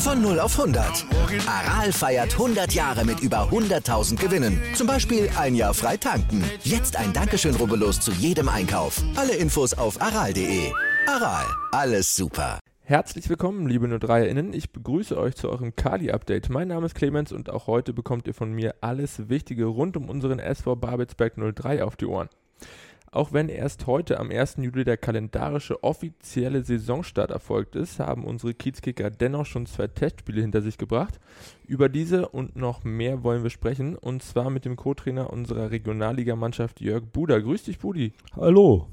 Von 0 auf 100. Aral feiert 100 Jahre mit über 100.000 Gewinnen. Zum Beispiel ein Jahr frei tanken. Jetzt ein Dankeschön, rubbellos zu jedem Einkauf. Alle Infos auf aral.de. Aral, alles super. Herzlich willkommen, liebe 03erInnen. Ich begrüße euch zu eurem Kali-Update. Mein Name ist Clemens und auch heute bekommt ihr von mir alles Wichtige rund um unseren SV Babelsberg 03 auf die Ohren. Auch wenn erst heute am 1. Juli der kalendarische offizielle Saisonstart erfolgt ist, haben unsere Kiezkicker dennoch schon zwei Testspiele hinter sich gebracht. Über diese und noch mehr wollen wir sprechen und zwar mit dem Co-Trainer unserer Regionalligamannschaft Jörg Buda. Grüß dich, Budi. Hallo.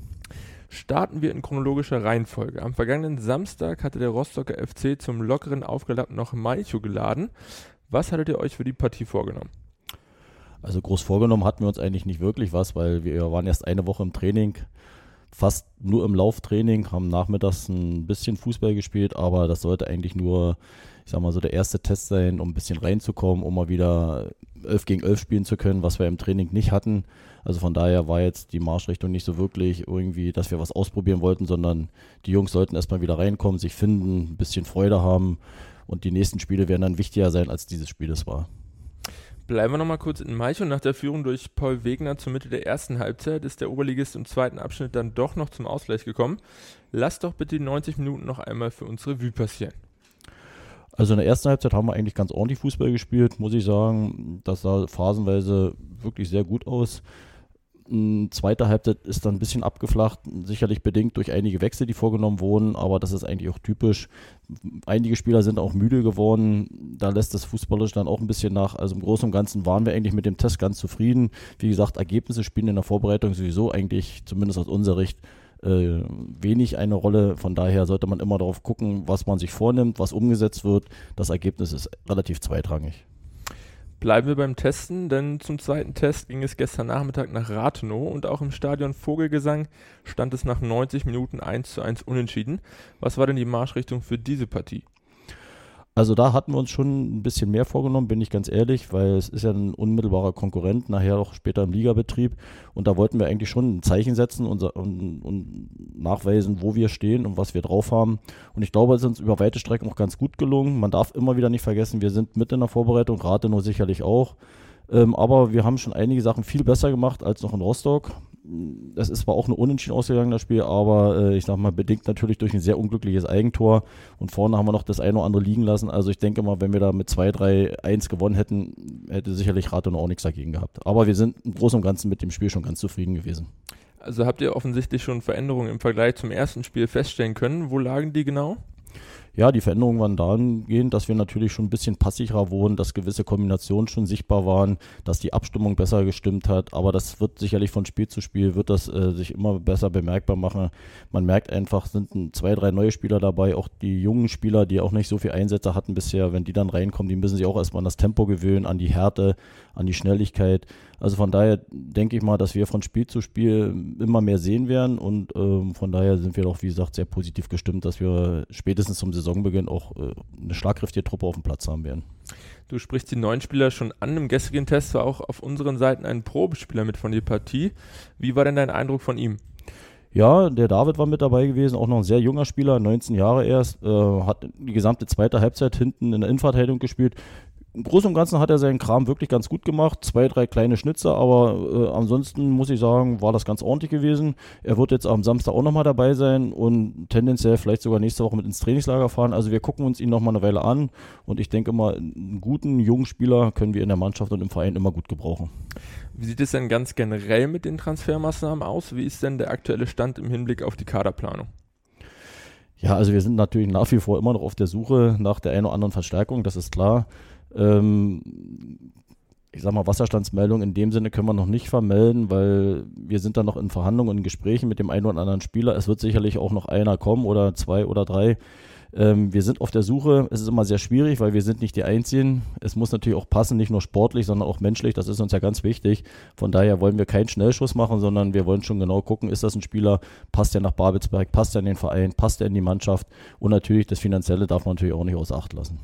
Starten wir in chronologischer Reihenfolge. Am vergangenen Samstag hatte der Rostocker FC zum lockeren Aufgeladen noch Malcho geladen. Was hattet ihr euch für die Partie vorgenommen? Also groß vorgenommen hatten wir uns eigentlich nicht wirklich was, weil wir waren erst eine Woche im Training, fast nur im Lauftraining, haben nachmittags ein bisschen Fußball gespielt, aber das sollte eigentlich nur, ich sag mal so, der erste Test sein, um ein bisschen reinzukommen, um mal wieder 11 gegen 11 spielen zu können, was wir im Training nicht hatten. Also von daher war jetzt die Marschrichtung nicht so wirklich irgendwie, dass wir was ausprobieren wollten, sondern die Jungs sollten erstmal wieder reinkommen, sich finden, ein bisschen Freude haben und die nächsten Spiele werden dann wichtiger sein, als dieses Spiel es war. Bleiben wir nochmal kurz in Malchow. Nach der Führung durch Paul Wegner zur Mitte der ersten Halbzeit ist der Oberligist im zweiten Abschnitt dann doch noch zum Ausgleich gekommen. Lass doch bitte die 90 Minuten noch einmal für unsere Revue passieren. Also in der ersten Halbzeit haben wir eigentlich ganz ordentlich Fußball gespielt, muss ich sagen. Das sah phasenweise wirklich sehr gut aus. Zweite Halbzeit ist dann ein bisschen abgeflacht, sicherlich bedingt durch einige Wechsel, die vorgenommen wurden, aber das ist eigentlich auch typisch. Einige Spieler sind auch müde geworden, da lässt das Fußballisch dann auch ein bisschen nach. Also im Großen und Ganzen waren wir eigentlich mit dem Test ganz zufrieden. Wie gesagt, Ergebnisse spielen in der Vorbereitung sowieso eigentlich, zumindest aus unserer Sicht, äh, wenig eine Rolle. Von daher sollte man immer darauf gucken, was man sich vornimmt, was umgesetzt wird. Das Ergebnis ist relativ zweitrangig. Bleiben wir beim Testen, denn zum zweiten Test ging es gestern Nachmittag nach Rathenow und auch im Stadion Vogelgesang stand es nach 90 Minuten 1 zu 1 unentschieden. Was war denn die Marschrichtung für diese Partie? Also da hatten wir uns schon ein bisschen mehr vorgenommen, bin ich ganz ehrlich, weil es ist ja ein unmittelbarer Konkurrent, nachher auch später im Ligabetrieb. Und da wollten wir eigentlich schon ein Zeichen setzen und, und, und nachweisen, wo wir stehen und was wir drauf haben. Und ich glaube, es ist uns über weite Strecken auch ganz gut gelungen. Man darf immer wieder nicht vergessen, wir sind mit in der Vorbereitung, Rathenow sicherlich auch. Ähm, aber wir haben schon einige Sachen viel besser gemacht als noch in Rostock das ist zwar auch ein unentschieden ausgegangen, Spiel, aber äh, ich sag mal, bedingt natürlich durch ein sehr unglückliches Eigentor. Und vorne haben wir noch das eine oder andere liegen lassen. Also ich denke mal, wenn wir da mit 2, 3, 1 gewonnen hätten, hätte sicherlich Rathenow auch nichts dagegen gehabt. Aber wir sind im Großen und Ganzen mit dem Spiel schon ganz zufrieden gewesen. Also habt ihr offensichtlich schon Veränderungen im Vergleich zum ersten Spiel feststellen können. Wo lagen die genau? Ja, die Veränderungen waren dahingehend, dass wir natürlich schon ein bisschen passiver wurden, dass gewisse Kombinationen schon sichtbar waren, dass die Abstimmung besser gestimmt hat. Aber das wird sicherlich von Spiel zu Spiel, wird das äh, sich immer besser bemerkbar machen. Man merkt einfach, sind zwei, drei neue Spieler dabei, auch die jungen Spieler, die auch nicht so viel Einsätze hatten bisher, wenn die dann reinkommen, die müssen sich auch erstmal an das Tempo gewöhnen, an die Härte, an die Schnelligkeit. Also von daher denke ich mal, dass wir von Spiel zu Spiel immer mehr sehen werden und ähm, von daher sind wir doch, wie gesagt, sehr positiv gestimmt, dass wir spätestens zum Saisonbeginn auch äh, eine schlagkräftige Truppe auf dem Platz haben werden. Du sprichst die neuen Spieler schon an. Im gestrigen Test war auch auf unseren Seiten ein Probespieler mit von der Partie. Wie war denn dein Eindruck von ihm? Ja, der David war mit dabei gewesen, auch noch ein sehr junger Spieler, 19 Jahre erst, äh, hat die gesamte zweite Halbzeit hinten in der Innenverteidigung gespielt im Großen und Ganzen hat er seinen Kram wirklich ganz gut gemacht. Zwei, drei kleine Schnitzer, aber äh, ansonsten muss ich sagen, war das ganz ordentlich gewesen. Er wird jetzt am Samstag auch nochmal dabei sein und tendenziell vielleicht sogar nächste Woche mit ins Trainingslager fahren. Also wir gucken uns ihn nochmal eine Weile an und ich denke mal, einen guten jungen Spieler können wir in der Mannschaft und im Verein immer gut gebrauchen. Wie sieht es denn ganz generell mit den Transfermaßnahmen aus? Wie ist denn der aktuelle Stand im Hinblick auf die Kaderplanung? Ja, also wir sind natürlich nach wie vor immer noch auf der Suche nach der einen oder anderen Verstärkung, das ist klar. Ähm, ich sag mal, Wasserstandsmeldung in dem Sinne können wir noch nicht vermelden, weil wir sind da noch in Verhandlungen und Gesprächen mit dem einen oder anderen Spieler. Es wird sicherlich auch noch einer kommen oder zwei oder drei. Ähm, wir sind auf der Suche. Es ist immer sehr schwierig, weil wir sind nicht die Einzigen. Es muss natürlich auch passen, nicht nur sportlich, sondern auch menschlich. Das ist uns ja ganz wichtig. Von daher wollen wir keinen Schnellschuss machen, sondern wir wollen schon genau gucken, ist das ein Spieler, passt der nach Babelsberg, passt der in den Verein, passt der in die Mannschaft und natürlich das Finanzielle darf man natürlich auch nicht außer Acht lassen.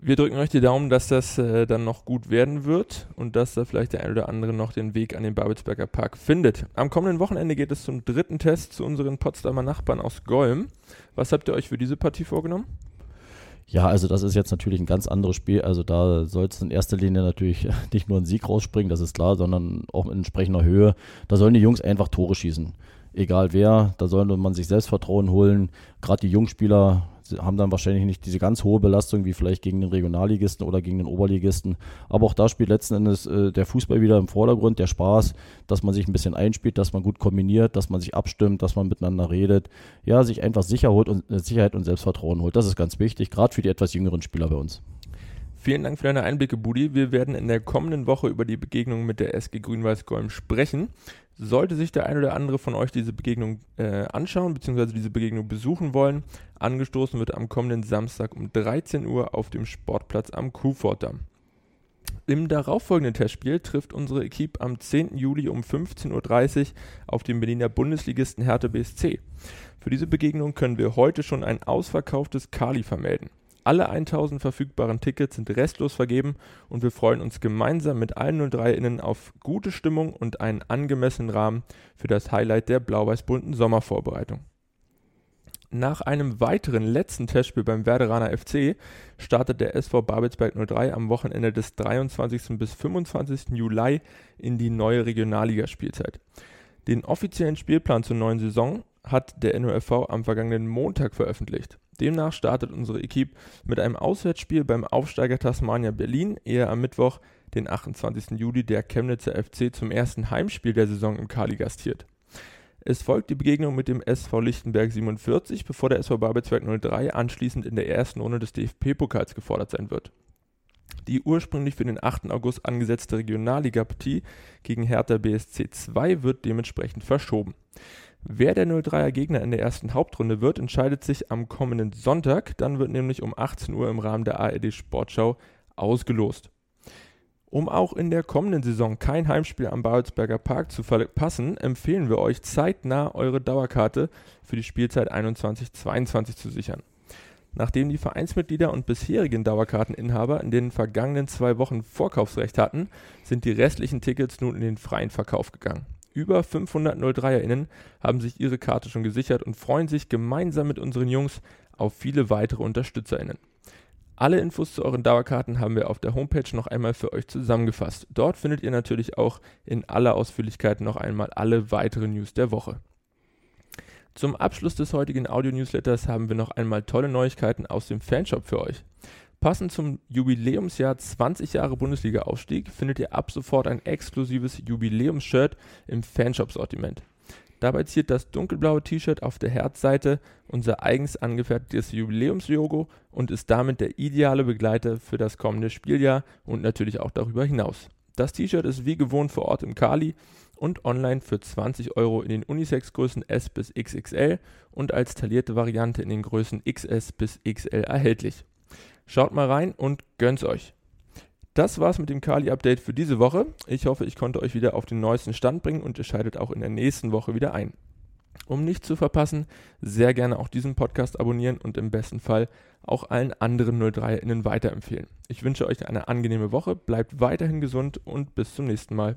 Wir drücken euch die Daumen, dass das äh, dann noch gut werden wird und dass da vielleicht der ein oder andere noch den Weg an den Babelsberger Park findet. Am kommenden Wochenende geht es zum dritten Test zu unseren Potsdamer Nachbarn aus Golm. Was habt ihr euch für diese Partie vorgenommen? Ja, also das ist jetzt natürlich ein ganz anderes Spiel. Also da soll es in erster Linie natürlich nicht nur ein Sieg rausspringen, das ist klar, sondern auch in entsprechender Höhe. Da sollen die Jungs einfach Tore schießen. Egal wer, da soll man sich Selbstvertrauen holen. Gerade die Jungspieler haben dann wahrscheinlich nicht diese ganz hohe Belastung wie vielleicht gegen den Regionalligisten oder gegen den Oberligisten. Aber auch da spielt letzten Endes äh, der Fußball wieder im Vordergrund, der Spaß, dass man sich ein bisschen einspielt, dass man gut kombiniert, dass man sich abstimmt, dass man miteinander redet. Ja, sich einfach sicher holt und, äh, Sicherheit und Selbstvertrauen holt. Das ist ganz wichtig, gerade für die etwas jüngeren Spieler bei uns. Vielen Dank für deine Einblicke, Budi. Wir werden in der kommenden Woche über die Begegnung mit der SG Grün-Weiß-Golm sprechen. Sollte sich der ein oder andere von euch diese Begegnung äh, anschauen bzw. diese Begegnung besuchen wollen, angestoßen wird am kommenden Samstag um 13 Uhr auf dem Sportplatz am Kuhfortdamm. Im darauffolgenden Testspiel trifft unsere Equipe am 10. Juli um 15.30 Uhr auf den Berliner Bundesligisten Hertha BSC. Für diese Begegnung können wir heute schon ein ausverkauftes Kali vermelden. Alle 1000 verfügbaren Tickets sind restlos vergeben und wir freuen uns gemeinsam mit allen 03-Innen auf gute Stimmung und einen angemessenen Rahmen für das Highlight der blau-weiß-bunten Sommervorbereitung. Nach einem weiteren letzten Testspiel beim Werderaner FC startet der SV Babelsberg 03 am Wochenende des 23. bis 25. Juli in die neue Regionalligaspielzeit. Den offiziellen Spielplan zur neuen Saison hat der NOFV am vergangenen Montag veröffentlicht. Demnach startet unsere Equipe mit einem Auswärtsspiel beim Aufsteiger Tasmania Berlin, ehe am Mittwoch, den 28. Juli, der Chemnitzer FC zum ersten Heimspiel der Saison im Kali gastiert. Es folgt die Begegnung mit dem SV Lichtenberg 47, bevor der SV Babelsberg 03 anschließend in der ersten Runde des DFB-Pokals gefordert sein wird. Die ursprünglich für den 8. August angesetzte Regionalliga-Partie gegen Hertha BSC 2 wird dementsprechend verschoben. Wer der 03er Gegner in der ersten Hauptrunde wird, entscheidet sich am kommenden Sonntag. Dann wird nämlich um 18 Uhr im Rahmen der ARD Sportschau ausgelost. Um auch in der kommenden Saison kein Heimspiel am Babelsberger Park zu verpassen, empfehlen wir euch zeitnah eure Dauerkarte für die Spielzeit 21-22 zu sichern. Nachdem die Vereinsmitglieder und bisherigen Dauerkarteninhaber in den vergangenen zwei Wochen Vorkaufsrecht hatten, sind die restlichen Tickets nun in den freien Verkauf gegangen. Über 500 03erInnen haben sich ihre Karte schon gesichert und freuen sich gemeinsam mit unseren Jungs auf viele weitere UnterstützerInnen. Alle Infos zu euren Dauerkarten haben wir auf der Homepage noch einmal für euch zusammengefasst. Dort findet ihr natürlich auch in aller Ausführlichkeit noch einmal alle weiteren News der Woche. Zum Abschluss des heutigen Audio-Newsletters haben wir noch einmal tolle Neuigkeiten aus dem Fanshop für euch. Passend zum Jubiläumsjahr 20 Jahre Bundesliga-Aufstieg findet ihr ab sofort ein exklusives Jubiläumsshirt im Fanshop-Sortiment. Dabei ziert das dunkelblaue T-Shirt auf der Herzseite unser eigens angefertigtes Jubiläumslogo und ist damit der ideale Begleiter für das kommende Spieljahr und natürlich auch darüber hinaus. Das T-Shirt ist wie gewohnt vor Ort im Kali und online für 20 Euro in den Unisex-Größen S bis XXL und als taillierte Variante in den Größen XS bis XL erhältlich. Schaut mal rein und gönnt's euch. Das war's mit dem Kali-Update für diese Woche. Ich hoffe, ich konnte euch wieder auf den neuesten Stand bringen und ihr schaltet auch in der nächsten Woche wieder ein. Um nichts zu verpassen, sehr gerne auch diesen Podcast abonnieren und im besten Fall auch allen anderen 03erInnen weiterempfehlen. Ich wünsche euch eine angenehme Woche, bleibt weiterhin gesund und bis zum nächsten Mal.